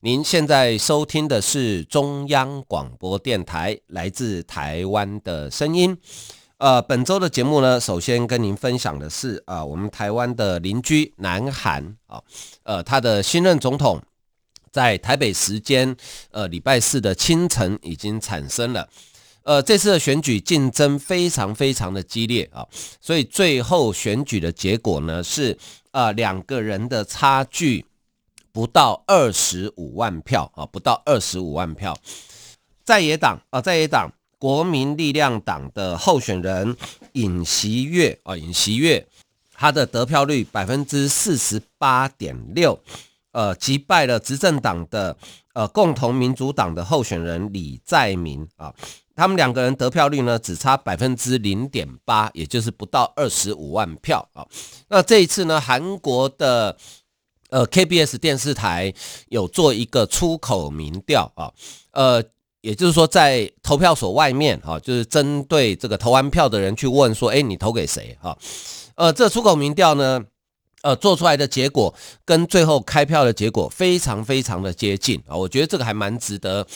您现在收听的是中央广播电台来自台湾的声音。呃，本周的节目呢，首先跟您分享的是啊、呃，我们台湾的邻居南韩啊，呃，他的新任总统在台北时间呃礼拜四的清晨已经产生了。呃，这次的选举竞争非常非常的激烈啊，所以最后选举的结果呢是，呃，两个人的差距不到二十五万票啊，不到二十五万票。在野党啊，在野党国民力量党的候选人尹锡月啊，尹锡月他的得票率百分之四十八点六，呃，击败了执政党的呃共同民主党的候选人李在明啊。他们两个人得票率呢，只差百分之零点八，也就是不到二十五万票啊。那这一次呢，韩国的呃 KBS 电视台有做一个出口民调啊，呃，也就是说在投票所外面哈，就是针对这个投完票的人去问说，哎，你投给谁哈？呃，这出口民调呢，呃，做出来的结果跟最后开票的结果非常非常的接近啊，我觉得这个还蛮值得。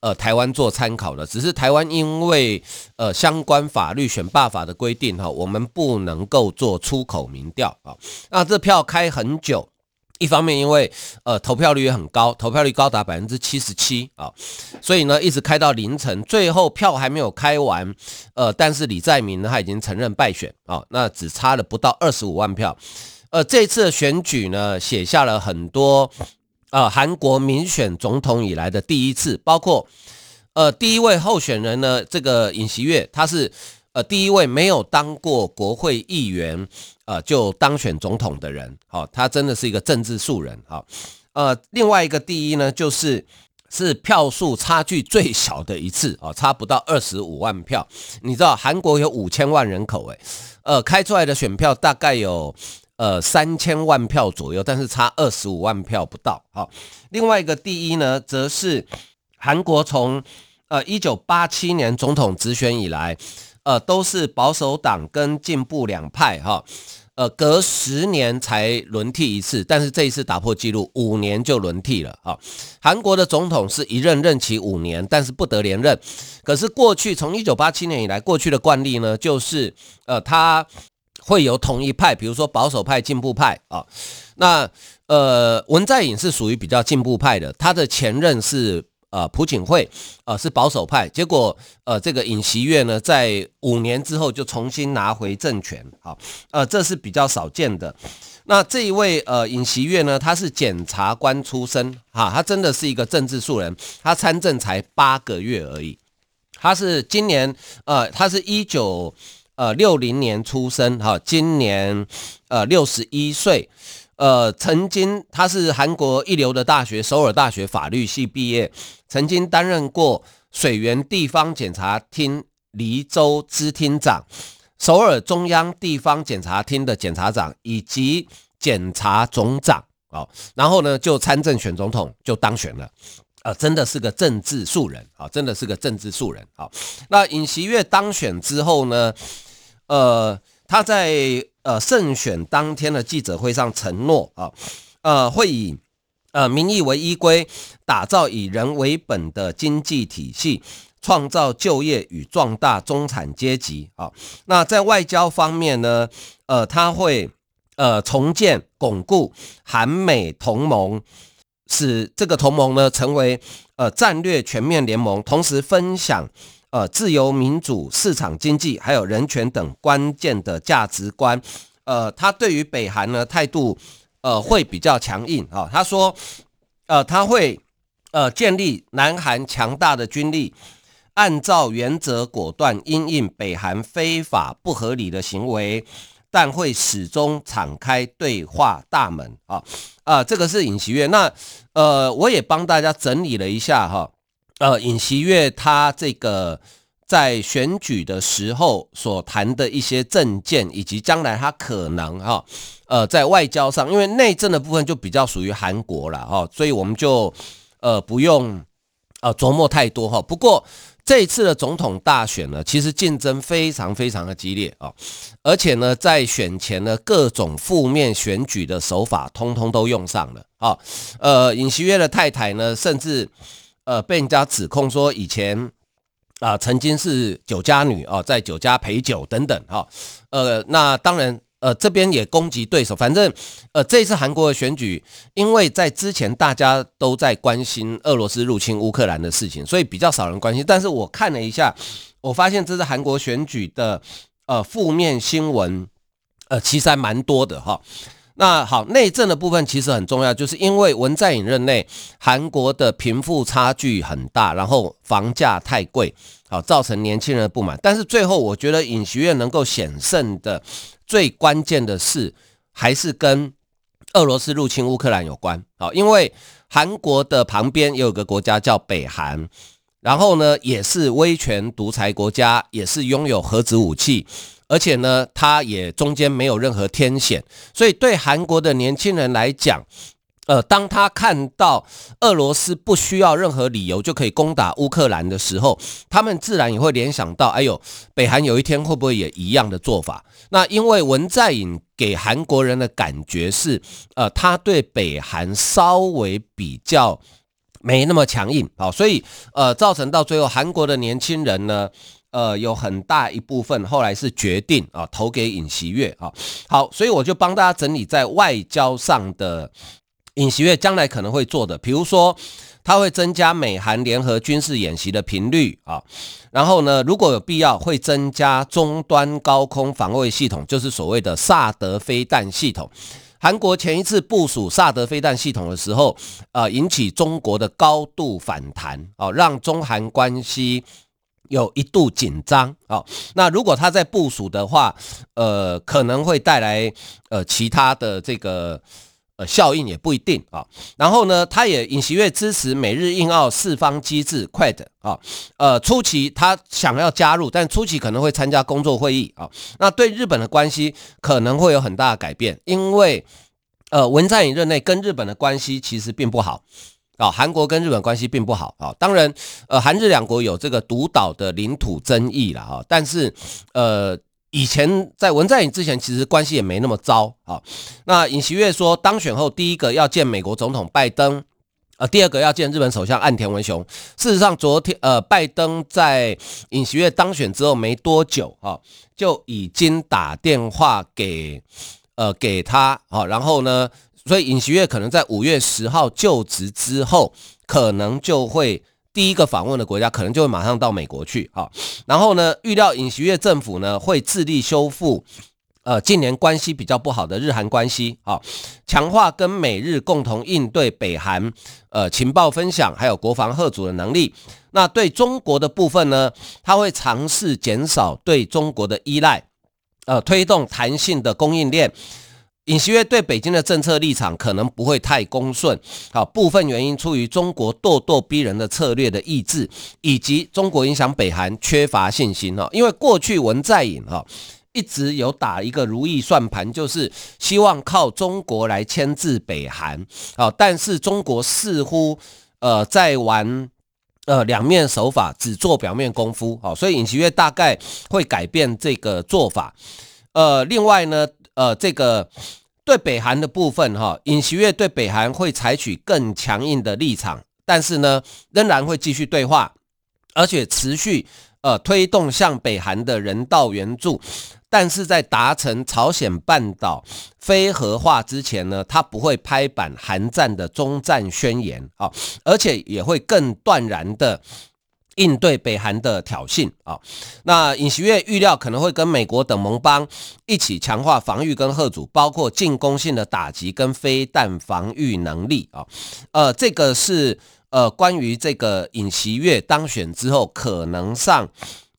呃，台湾做参考的，只是台湾因为呃相关法律选罢法的规定哈，我们不能够做出口民调啊。那这票开很久，一方面因为呃投票率也很高，投票率高达百分之七十七啊，所以呢一直开到凌晨，最后票还没有开完，呃，但是李在明呢他已经承认败选啊，那只差了不到二十五万票，呃，这次的选举呢写下了很多。呃，韩国民选总统以来的第一次，包括呃第一位候选人呢，这个尹锡悦，他是呃第一位没有当过国会议员，呃就当选总统的人，好、他真的是一个政治素人，好、呃，另外一个第一呢，就是是票数差距最小的一次，啊、差不到二十五万票，你知道韩国有五千万人口，诶，呃，开出来的选票大概有。呃，三千万票左右，但是差二十五万票不到。好，另外一个第一呢，则是韩国从呃一九八七年总统直选以来，呃，都是保守党跟进步两派哈，呃，隔十年才轮替一次，但是这一次打破纪录，五年就轮替了。哈，韩国的总统是一任任期五年，但是不得连任。可是过去从一九八七年以来，过去的惯例呢，就是呃他。会有统一派，比如说保守派、进步派啊。那呃，文在寅是属于比较进步派的，他的前任是呃朴槿惠，呃是保守派。结果呃，这个尹锡悦呢，在五年之后就重新拿回政权，好，呃，这是比较少见的。那这一位呃尹锡悦呢，他是检察官出身，哈，他真的是一个政治素人，他参政才八个月而已，他是今年呃，他是一九。呃，六零年出生，哈，今年呃六十一岁，呃，曾经他是韩国一流的大学首尔大学法律系毕业，曾经担任过水源地方检察厅黎州支厅长、首尔中央地方检察厅的检察长以及检察总长，哦，然后呢就参政选总统就当选了。啊，真的是个政治素人，啊，真的是个政治素人，啊，那尹锡悦当选之后呢？呃，他在呃胜选当天的记者会上承诺啊，呃，会以呃民意为依归，打造以人为本的经济体系，创造就业与壮大中产阶级啊。那在外交方面呢，呃，他会呃重建巩固韩美同盟，使这个同盟呢成为呃战略全面联盟，同时分享。呃，自由民主、市场经济，还有人权等关键的价值观，呃，他对于北韩呢态度，呃，会比较强硬啊、哦。他说，呃，他会呃建立南韩强大的军力，按照原则果断因应北韩非法不合理的行为，但会始终敞开对话大门啊啊、这个是尹锡悦。那呃，我也帮大家整理了一下哈。呃，尹锡悦他这个在选举的时候所谈的一些政见，以及将来他可能哈，呃，在外交上，因为内政的部分就比较属于韩国了哈，所以我们就呃不用呃琢磨太多哈。不过这一次的总统大选呢，其实竞争非常非常的激烈啊，而且呢，在选前呢，各种负面选举的手法通通都用上了啊。呃，尹锡悦的太太呢，甚至。呃，被人家指控说以前啊、曾经是酒家女哦、呃，在酒家陪酒等等哈、呃，那当然呃这边也攻击对手，反正呃这次韩国的选举，因为在之前大家都在关心俄罗斯入侵乌克兰的事情，所以比较少人关心。但是我看了一下，我发现这是韩国选举的呃负面新闻，呃其实还蛮多的哈。那好，内政的部分其实很重要，就是因为文在寅任内，韩国的贫富差距很大，然后房价太贵，好造成年轻人的不满。但是最后，我觉得尹锡悦能够险胜的最关键的是，还是跟俄罗斯入侵乌克兰有关。好，因为韩国的旁边也有个国家叫北韩，然后呢，也是威权独裁国家，也是拥有核子武器。而且呢，它也中间没有任何天险，所以对韩国的年轻人来讲，呃，当他看到俄罗斯不需要任何理由就可以攻打乌克兰的时候，他们自然也会联想到，哎呦，北韩有一天会不会也一样的做法？那因为文在寅给韩国人的感觉是，呃，他对北韩稍微比较没那么强硬，好，所以呃，造成到最后韩国的年轻人呢。呃，有很大一部分后来是决定啊投给尹锡悦啊。好，所以我就帮大家整理在外交上的尹锡悦将来可能会做的，比如说他会增加美韩联合军事演习的频率啊，然后呢，如果有必要会增加终端高空防卫系统，就是所谓的萨德飞弹系统。韩国前一次部署萨德飞弹系统的时候，呃，引起中国的高度反弹啊，让中韩关系。有一度紧张啊，那如果他在部署的话，呃，可能会带来呃其他的这个呃效应也不一定啊。然后呢，他也尹锡悦支持美日印澳四方机制 QUAD 啊，呃，初期他想要加入，但初期可能会参加工作会议啊。那对日本的关系可能会有很大的改变，因为呃文在寅任内跟日本的关系其实并不好。啊，韩国跟日本关系并不好啊。当然，呃，韩日两国有这个独岛的领土争议了哈。但是，呃，以前在文在寅之前，其实关系也没那么糟啊。那尹锡悦说，当选后第一个要见美国总统拜登，呃，第二个要见日本首相岸田文雄。事实上，昨天呃，拜登在尹锡悦当选之后没多久啊，就已经打电话给呃给他啊，然后呢。所以尹锡悦可能在五月十号就职之后，可能就会第一个访问的国家，可能就会马上到美国去。好，然后呢，预料尹锡悦政府呢会致力修复，呃，近年关系比较不好的日韩关系。好，强化跟美日共同应对北韩，呃，情报分享还有国防吓阻的能力。那对中国的部分呢，他会尝试减少对中国的依赖，呃，推动弹性的供应链。尹锡悦对北京的政策立场可能不会太恭顺，好，部分原因出于中国咄咄逼人的策略的意志，以及中国影响北韩缺乏信心哈。因为过去文在寅哈一直有打一个如意算盘，就是希望靠中国来牵制北韩，好，但是中国似乎呃在玩呃两面手法，只做表面功夫，好，所以尹锡悦大概会改变这个做法。呃，另外呢。呃，这个对北韩的部分哈，尹锡悦对北韩会采取更强硬的立场，但是呢，仍然会继续对话，而且持续呃推动向北韩的人道援助，但是在达成朝鲜半岛非核化之前呢，他不会拍板韩战的终战宣言啊，而且也会更断然的。应对北韩的挑衅啊，那尹锡悦预料可能会跟美国等盟邦一起强化防御跟吓阻，包括进攻性的打击跟飞弹防御能力啊。呃，这个是呃关于这个尹锡悦当选之后可能上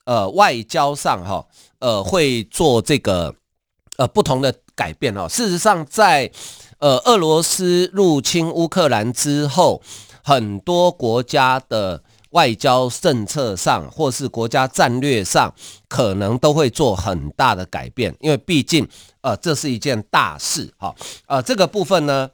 呃外交上哈呃会做这个呃不同的改变哦。事实上，在呃俄罗斯入侵乌克兰之后，很多国家的。外交政策上，或是国家战略上，可能都会做很大的改变，因为毕竟，呃，这是一件大事，哈，呃，这个部分呢，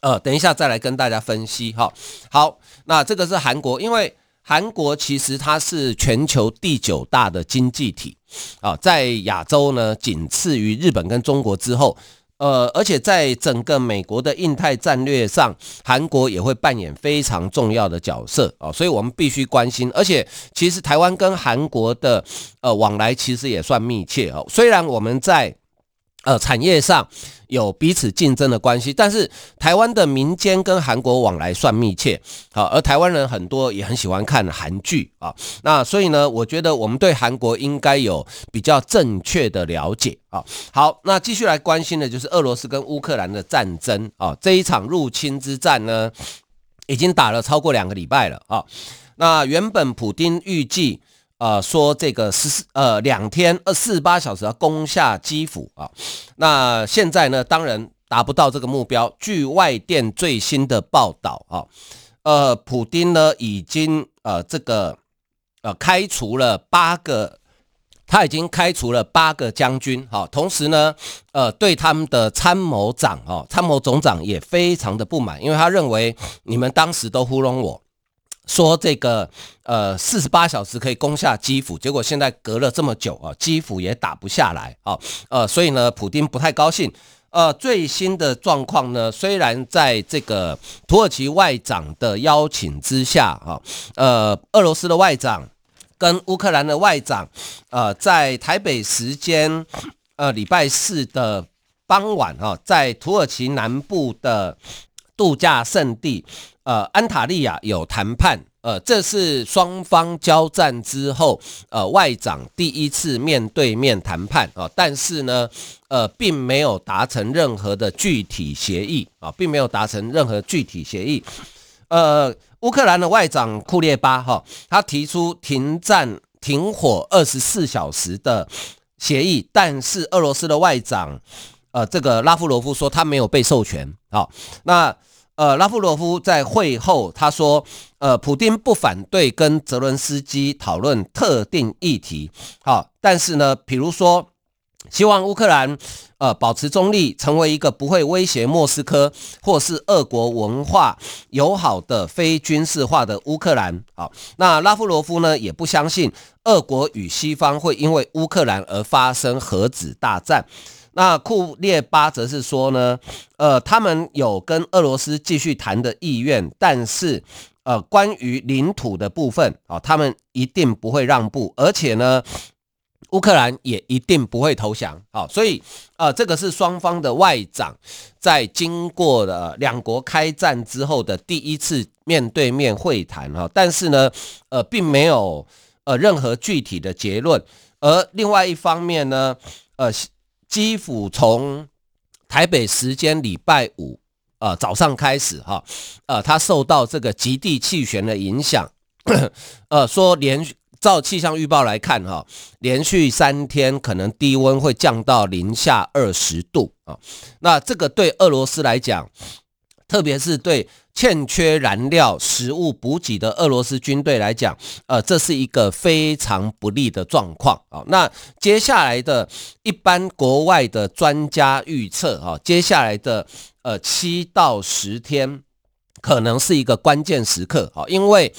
呃，等一下再来跟大家分析，哈，好，那这个是韩国，因为韩国其实它是全球第九大的经济体，啊，在亚洲呢，仅次于日本跟中国之后。呃，而且在整个美国的印太战略上，韩国也会扮演非常重要的角色啊，所以我们必须关心。而且，其实台湾跟韩国的呃往来其实也算密切哦，虽然我们在。呃，产业上有彼此竞争的关系，但是台湾的民间跟韩国往来算密切，好，而台湾人很多也很喜欢看韩剧啊，那所以呢，我觉得我们对韩国应该有比较正确的了解啊。好，那继续来关心的就是俄罗斯跟乌克兰的战争啊，这一场入侵之战呢，已经打了超过两个礼拜了啊。那原本普丁预计。呃，说这个十四呃两天二四十八小时要攻下基辅啊，那现在呢，当然达不到这个目标。据外电最新的报道啊，呃，普丁呢已经呃这个呃开除了八个，他已经开除了八个将军哈，同时呢，呃对他们的参谋长啊参谋总长也非常的不满，因为他认为你们当时都糊弄我。说这个呃四十八小时可以攻下基辅，结果现在隔了这么久啊，基辅也打不下来啊，呃，所以呢，普丁不太高兴。呃，最新的状况呢，虽然在这个土耳其外长的邀请之下啊，呃，俄罗斯的外长跟乌克兰的外长，呃，在台北时间呃礼拜四的傍晚啊，在土耳其南部的度假胜地。呃，安塔利亚有谈判，呃，这是双方交战之后，呃，外长第一次面对面谈判啊，但是呢，呃，并没有达成任何的具体协议啊，并没有达成任何具体协议。呃，乌克兰的外长库列巴哈，他提出停战、停火二十四小时的协议，但是俄罗斯的外长，呃，这个拉夫罗夫说他没有被授权。好，那。呃，拉夫罗夫在会后他说，呃，普丁不反对跟泽伦斯基讨论特定议题，好，但是呢，比如说，希望乌克兰呃保持中立，成为一个不会威胁莫斯科或是俄国文化友好的非军事化的乌克兰。好，那拉夫罗夫呢也不相信俄国与西方会因为乌克兰而发生核子大战。那库列巴则是说呢，呃，他们有跟俄罗斯继续谈的意愿，但是，呃，关于领土的部分啊，他们一定不会让步，而且呢，乌克兰也一定不会投降。好，所以，呃，这个是双方的外长在经过了两国开战之后的第一次面对面会谈哈，但是呢，呃，并没有呃任何具体的结论。而另外一方面呢，呃。基辅从台北时间礼拜五，呃早上开始哈，呃，它受到这个极地气旋的影响，呃，说连照气象预报来看哈，连续三天可能低温会降到零下二十度啊，那这个对俄罗斯来讲，特别是对。欠缺燃料、食物补给的俄罗斯军队来讲，呃，这是一个非常不利的状况啊。那接下来的一般国外的专家预测啊，接下来的呃七到十天可能是一个关键时刻啊，因为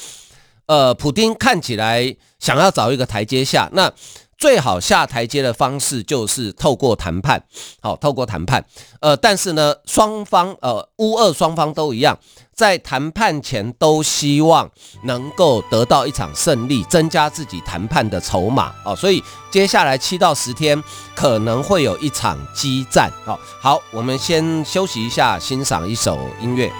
呃，普丁看起来想要找一个台阶下，那。最好下台阶的方式就是透过谈判，好，透过谈判。呃，但是呢，双方呃乌俄双方都一样，在谈判前都希望能够得到一场胜利，增加自己谈判的筹码哦。所以接下来七到十天可能会有一场激战。好，好，我们先休息一下，欣赏一首音乐。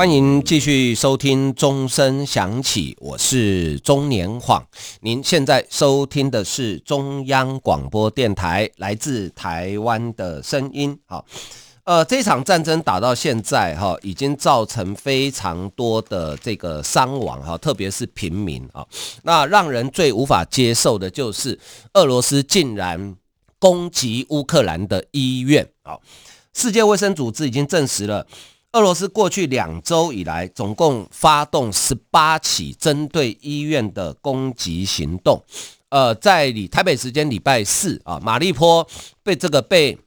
欢迎继续收听钟声响起，我是钟年晃。您现在收听的是中央广播电台来自台湾的声音。好，呃，这场战争打到现在哈，已经造成非常多的这个伤亡哈，特别是平民啊。那让人最无法接受的就是俄罗斯竟然攻击乌克兰的医院。好，世界卫生组织已经证实了。俄罗斯过去两周以来，总共发动十八起针对医院的攻击行动。呃，在礼台北时间礼拜四啊，马利坡被这个被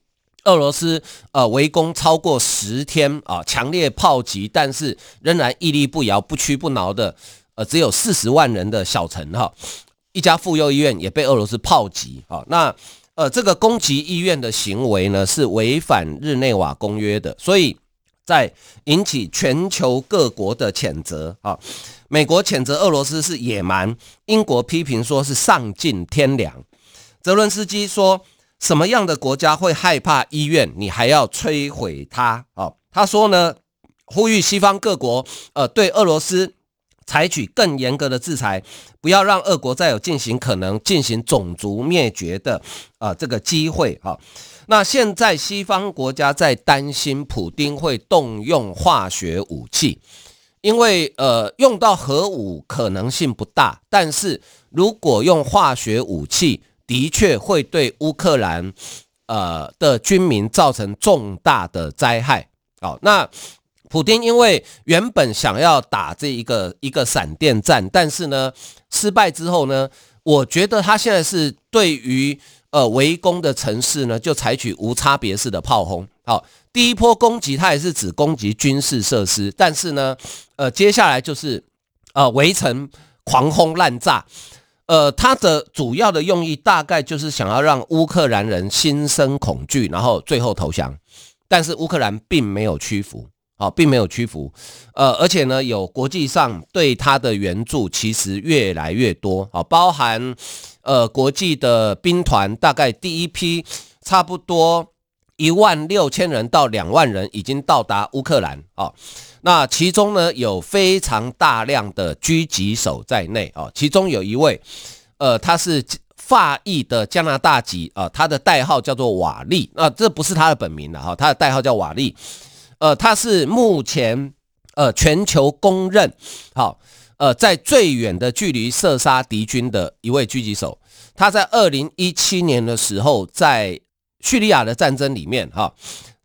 俄罗斯呃围攻超过十天啊，强烈炮击，但是仍然屹立不摇、不屈不挠的呃，只有四十万人的小城哈，一家妇幼医院也被俄罗斯炮击啊。那呃，这个攻击医院的行为呢，是违反日内瓦公约的，所以。在引起全球各国的谴责啊！美国谴责俄罗斯是野蛮，英国批评说是丧尽天良。泽伦斯基说：“什么样的国家会害怕医院？你还要摧毁它？”啊，他说呢，呼吁西方各国呃对俄罗斯采取更严格的制裁，不要让俄国再有进行可能进行种族灭绝的呃这个机会啊。那现在西方国家在担心普丁会动用化学武器，因为呃用到核武可能性不大，但是如果用化学武器，的确会对乌克兰呃的军民造成重大的灾害。好，那普丁因为原本想要打这一个一个闪电战，但是呢失败之后呢，我觉得他现在是对于。呃，围攻的城市呢，就采取无差别式的炮轰。好，第一波攻击它也是指攻击军事设施，但是呢，呃，接下来就是呃围城狂轰滥炸。呃，它的主要的用意大概就是想要让乌克兰人心生恐惧，然后最后投降。但是乌克兰并没有屈服。好，并没有屈服，呃，而且呢，有国际上对他的援助其实越来越多，好，包含呃国际的兵团，大概第一批差不多一万六千人到两万人已经到达乌克兰，啊，那其中呢有非常大量的狙击手在内，啊，其中有一位，呃，他是法裔的加拿大籍，啊，他的代号叫做瓦利，那这不是他的本名了，哈，他的代号叫瓦利。呃，他是目前呃全球公认好呃在最远的距离射杀敌军的一位狙击手。他在二零一七年的时候，在叙利亚的战争里面哈，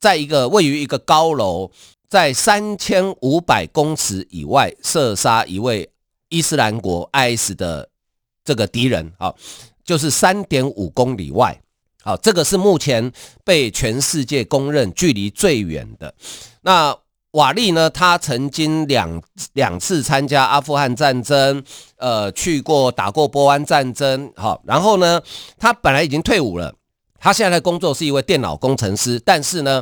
在一个位于一个高楼，在三千五百公尺以外射杀一位伊斯兰国 IS 的这个敌人啊，就是三点五公里外。好，这个是目前被全世界公认距离最远的。那瓦利呢？他曾经两两次参加阿富汗战争，呃，去过打过波湾战争。好，然后呢，他本来已经退伍了，他现在的工作是一位电脑工程师。但是呢，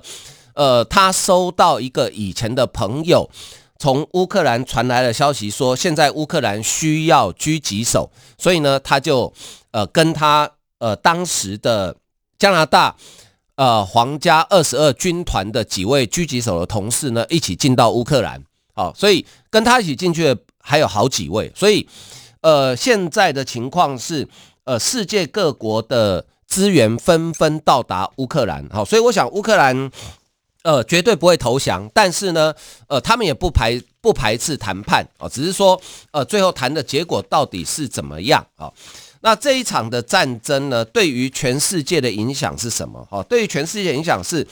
呃，他收到一个以前的朋友从乌克兰传来的消息，说现在乌克兰需要狙击手，所以呢，他就呃跟他呃当时的。加拿大，呃，皇家二十二军团的几位狙击手的同事呢，一起进到乌克兰，好，所以跟他一起进去的还有好几位，所以，呃，现在的情况是，呃，世界各国的资源纷纷到达乌克兰，好，所以我想乌克兰，呃，绝对不会投降，但是呢，呃，他们也不排不排斥谈判，哦，只是说，呃，最后谈的结果到底是怎么样。啊？那这一场的战争呢，对于全世界的影响是什么？哈，对于全世界影响是，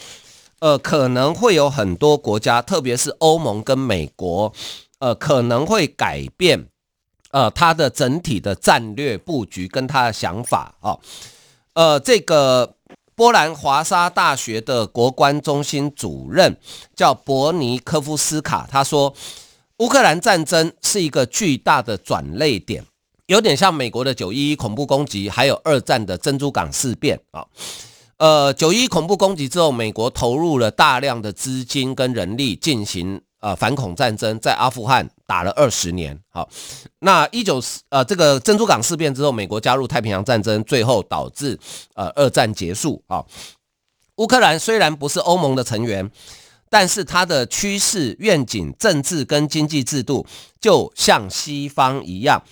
呃，可能会有很多国家，特别是欧盟跟美国，呃，可能会改变，呃，它的整体的战略布局跟它的想法啊。呃，这个波兰华沙大学的国关中心主任叫伯尼科夫斯卡，他说，乌克兰战争是一个巨大的转捩点。有点像美国的九一一恐怖攻击，还有二战的珍珠港事变啊。呃，九一恐怖攻击之后，美国投入了大量的资金跟人力进行呃反恐战争，在阿富汗打了二十年。好，那一九呃这个珍珠港事变之后，美国加入太平洋战争，最后导致呃二战结束啊。乌克兰虽然不是欧盟的成员。但是它的趋势愿景、政治跟经济制度，就像西方一样，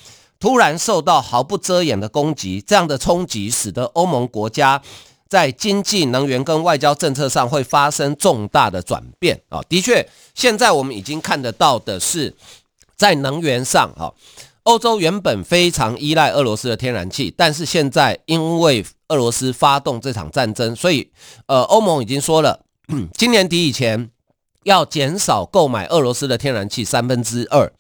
突然受到毫不遮掩的攻击，这样的冲击使得欧盟国家在经济、能源跟外交政策上会发生重大的转变啊！的确，现在我们已经看得到的是，在能源上啊。欧洲原本非常依赖俄罗斯的天然气，但是现在因为俄罗斯发动这场战争，所以呃，欧盟已经说了，今年底以前要减少购买俄罗斯的天然气三分之二，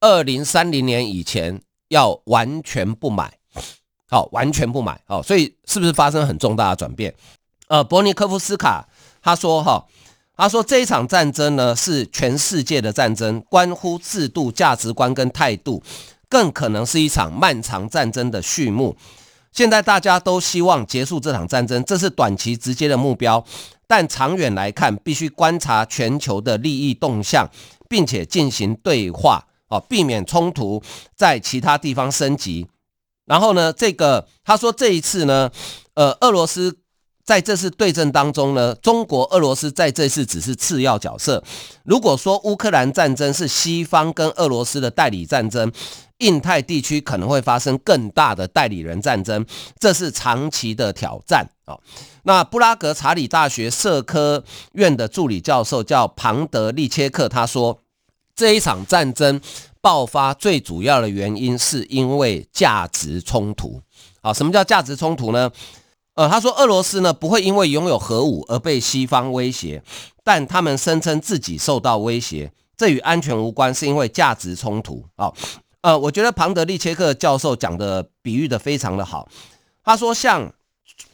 二零三零年以前要完全不买，好，完全不买，好，所以是不是发生很重大的转变？呃，伯尼科夫斯卡他说哈。他说：“这一场战争呢，是全世界的战争，关乎制度、价值观跟态度，更可能是一场漫长战争的序幕。现在大家都希望结束这场战争，这是短期直接的目标。但长远来看，必须观察全球的利益动向，并且进行对话，哦，避免冲突在其他地方升级。然后呢，这个他说这一次呢，呃，俄罗斯。”在这次对阵当中呢，中国、俄罗斯在这次只是次要角色。如果说乌克兰战争是西方跟俄罗斯的代理战争，印太地区可能会发生更大的代理人战争，这是长期的挑战啊。那布拉格查理大学社科院的助理教授叫庞德利切克，他说，这一场战争爆发最主要的原因是因为价值冲突。啊，什么叫价值冲突呢？呃，他说俄罗斯呢，不会因为拥有核武而被西方威胁，但他们声称自己受到威胁，这与安全无关，是因为价值冲突。哦，呃，我觉得庞德利切克教授讲的比喻的非常的好。他说，像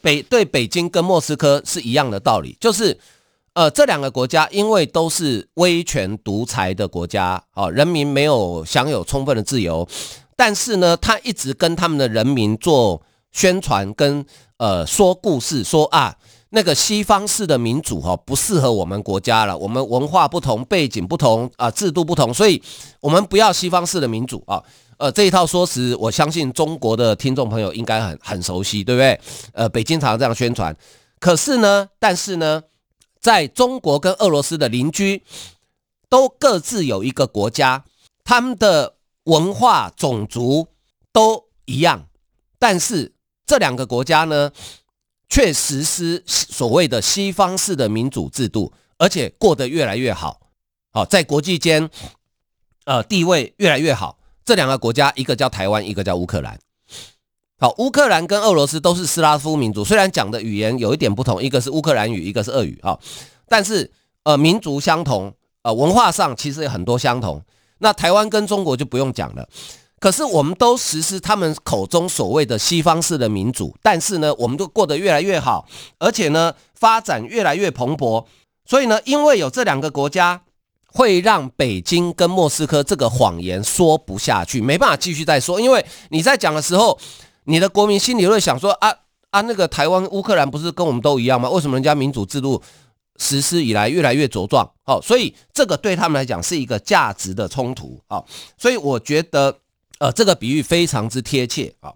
北对北京跟莫斯科是一样的道理，就是呃这两个国家因为都是威权独裁的国家，哦，人民没有享有充分的自由，但是呢，他一直跟他们的人民做宣传跟。呃，说故事说啊，那个西方式的民主哈、哦、不适合我们国家了，我们文化不同，背景不同啊、制度不同，所以我们不要西方式的民主啊。呃，这一套说辞，我相信中国的听众朋友应该很很熟悉，对不对？呃，北京常常这样宣传。可是呢，但是呢，在中国跟俄罗斯的邻居都各自有一个国家，他们的文化、种族都一样，但是。这两个国家呢，却实施所谓的西方式的民主制度，而且过得越来越好。好，在国际间，呃，地位越来越好。这两个国家，一个叫台湾，一个叫乌克兰。好，乌克兰跟俄罗斯都是斯拉夫民族，虽然讲的语言有一点不同，一个是乌克兰语，一个是俄语。哈，但是呃，民族相同，呃，文化上其实有很多相同。那台湾跟中国就不用讲了。可是我们都实施他们口中所谓的西方式的民主，但是呢，我们都过得越来越好，而且呢，发展越来越蓬勃。所以呢，因为有这两个国家，会让北京跟莫斯科这个谎言说不下去，没办法继续再说。因为你在讲的时候，你的国民心里会想说啊啊，那个台湾、乌克兰不是跟我们都一样吗？为什么人家民主制度实施以来越来越茁壮？好，所以这个对他们来讲是一个价值的冲突。好，所以我觉得。呃，这个比喻非常之贴切啊，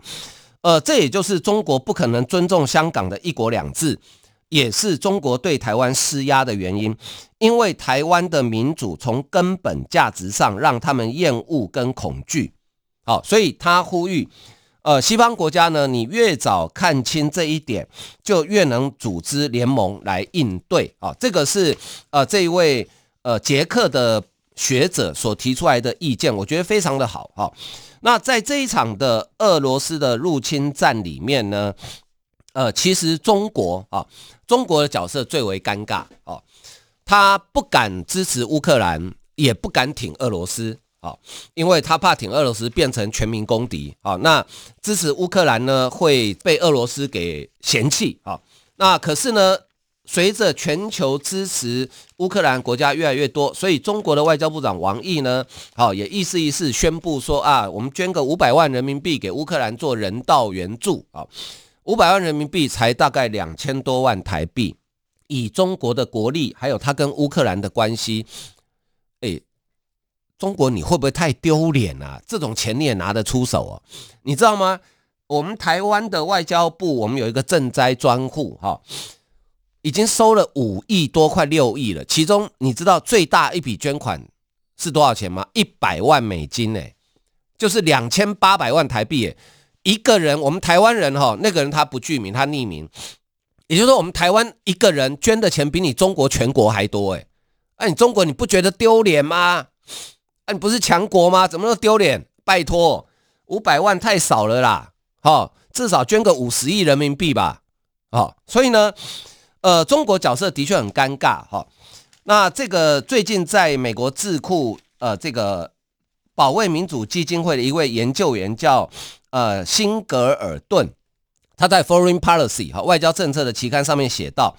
呃，这也就是中国不可能尊重香港的一国两制，也是中国对台湾施压的原因。因为台湾的民主从根本价值上让他们厌恶跟恐惧，好，所以他呼吁，呃，西方国家呢，你越早看清这一点，就越能组织联盟来应对啊。这个是呃这一位呃捷克的学者所提出来的意见，我觉得非常的好哈。那在这一场的俄罗斯的入侵战里面呢，呃，其实中国啊，中国的角色最为尴尬哦，他不敢支持乌克兰，也不敢挺俄罗斯啊，因为他怕挺俄罗斯变成全民公敌啊，那支持乌克兰呢会被俄罗斯给嫌弃啊，那可是呢。随着全球支持乌克兰国家越来越多，所以中国的外交部长王毅呢，好也意思意思宣布说啊，我们捐个五百万人民币给乌克兰做人道援助啊，五百万人民币才大概两千多万台币，以中国的国力还有他跟乌克兰的关系，诶，中国你会不会太丢脸啊？这种钱你也拿得出手啊？你知道吗？我们台湾的外交部，我们有一个赈灾专户哈。已经收了五亿多，快六亿了。其中你知道最大一笔捐款是多少钱吗？一百万美金呢，就是两千八百万台币诶。一个人，我们台湾人哈，那个人他不具名，他匿名。也就是说，我们台湾一个人捐的钱比你中国全国还多诶。那你中国你不觉得丢脸吗？你不是强国吗？怎么那么丢脸？拜托，五百万太少了啦！好，至少捐个五十亿人民币吧！好，所以呢，呃，中国角色的确很尴尬哈。那这个最近在美国智库呃这个保卫民主基金会的一位研究员叫呃辛格尔顿，他在 Foreign Policy 哈外交政策的期刊上面写道，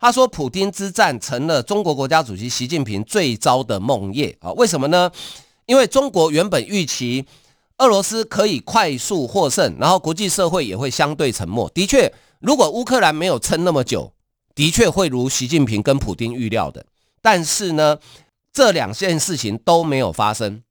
他说普丁之战成了中国国家主席习近平最糟的梦魇啊！为什么呢？因为中国原本预期俄罗斯可以快速获胜，然后国际社会也会相对沉默。的确，如果乌克兰没有撑那么久，的确会如习近平跟普丁预料的。但是呢，这两件事情都没有发生，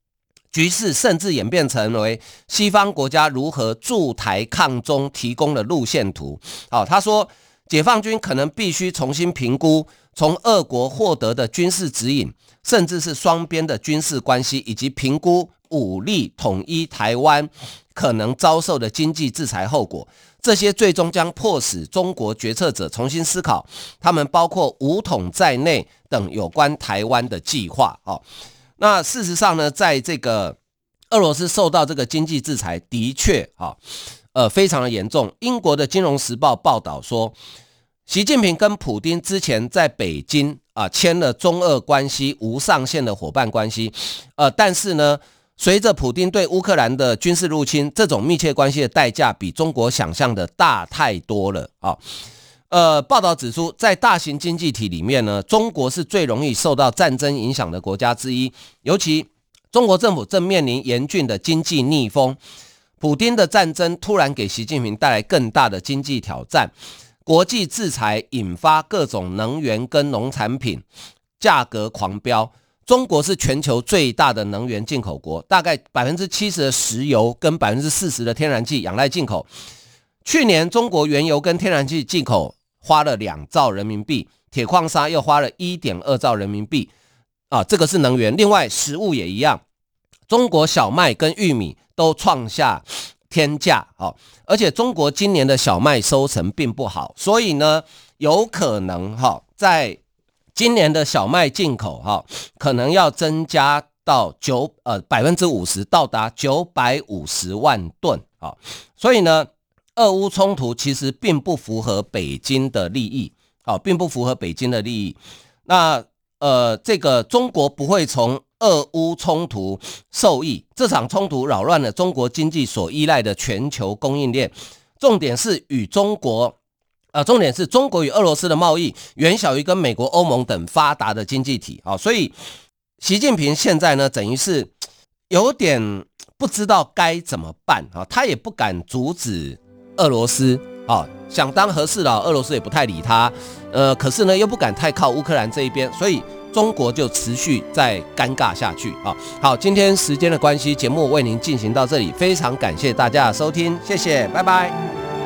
局势甚至演变成为西方国家如何驻台抗中提供的路线图。好，他说，解放军可能必须重新评估从俄国获得的军事指引。甚至是双边的军事关系，以及评估武力统一台湾可能遭受的经济制裁后果，这些最终将迫使中国决策者重新思考他们包括武统在内等有关台湾的计划。哦，那事实上呢，在这个俄罗斯受到这个经济制裁的确，哈，呃，非常的严重。英国的《金融时报》报道说，习近平跟普丁之前在北京。啊，签了中俄关系无上限的伙伴关系，呃，但是呢，随着普丁对乌克兰的军事入侵，这种密切关系的代价比中国想象的大太多了啊。呃，报道指出，在大型经济体里面呢，中国是最容易受到战争影响的国家之一，尤其中国政府正面临严峻的经济逆风，普丁的战争突然给习近平带来更大的经济挑战。国际制裁引发各种能源跟农产品价格狂飙。中国是全球最大的能源进口国，大概百分之七十的石油跟百分之四十的天然气仰赖进口。去年中国原油跟天然气进口花了两兆人民币，铁矿砂又花了一点二兆人民币。啊，这个是能源。另外，食物也一样，中国小麦跟玉米都创下。天价，哦，而且中国今年的小麦收成并不好，所以呢，有可能哈，在今年的小麦进口哈，可能要增加到九呃百分之五十，到达九百五十万吨啊，所以呢，俄乌冲突其实并不符合北京的利益，好，并不符合北京的利益，那呃，这个中国不会从。俄乌冲突受益，这场冲突扰乱了中国经济所依赖的全球供应链。重点是与中国，呃，重点是中国与俄罗斯的贸易远小于跟美国、欧盟等发达的经济体。啊，所以习近平现在呢，等于是有点不知道该怎么办啊，他也不敢阻止俄罗斯啊，想当和事佬，俄罗斯也不太理他，呃，可是呢，又不敢太靠乌克兰这一边，所以。中国就持续在尴尬下去啊！好，今天时间的关系，节目为您进行到这里，非常感谢大家的收听，谢谢，拜拜。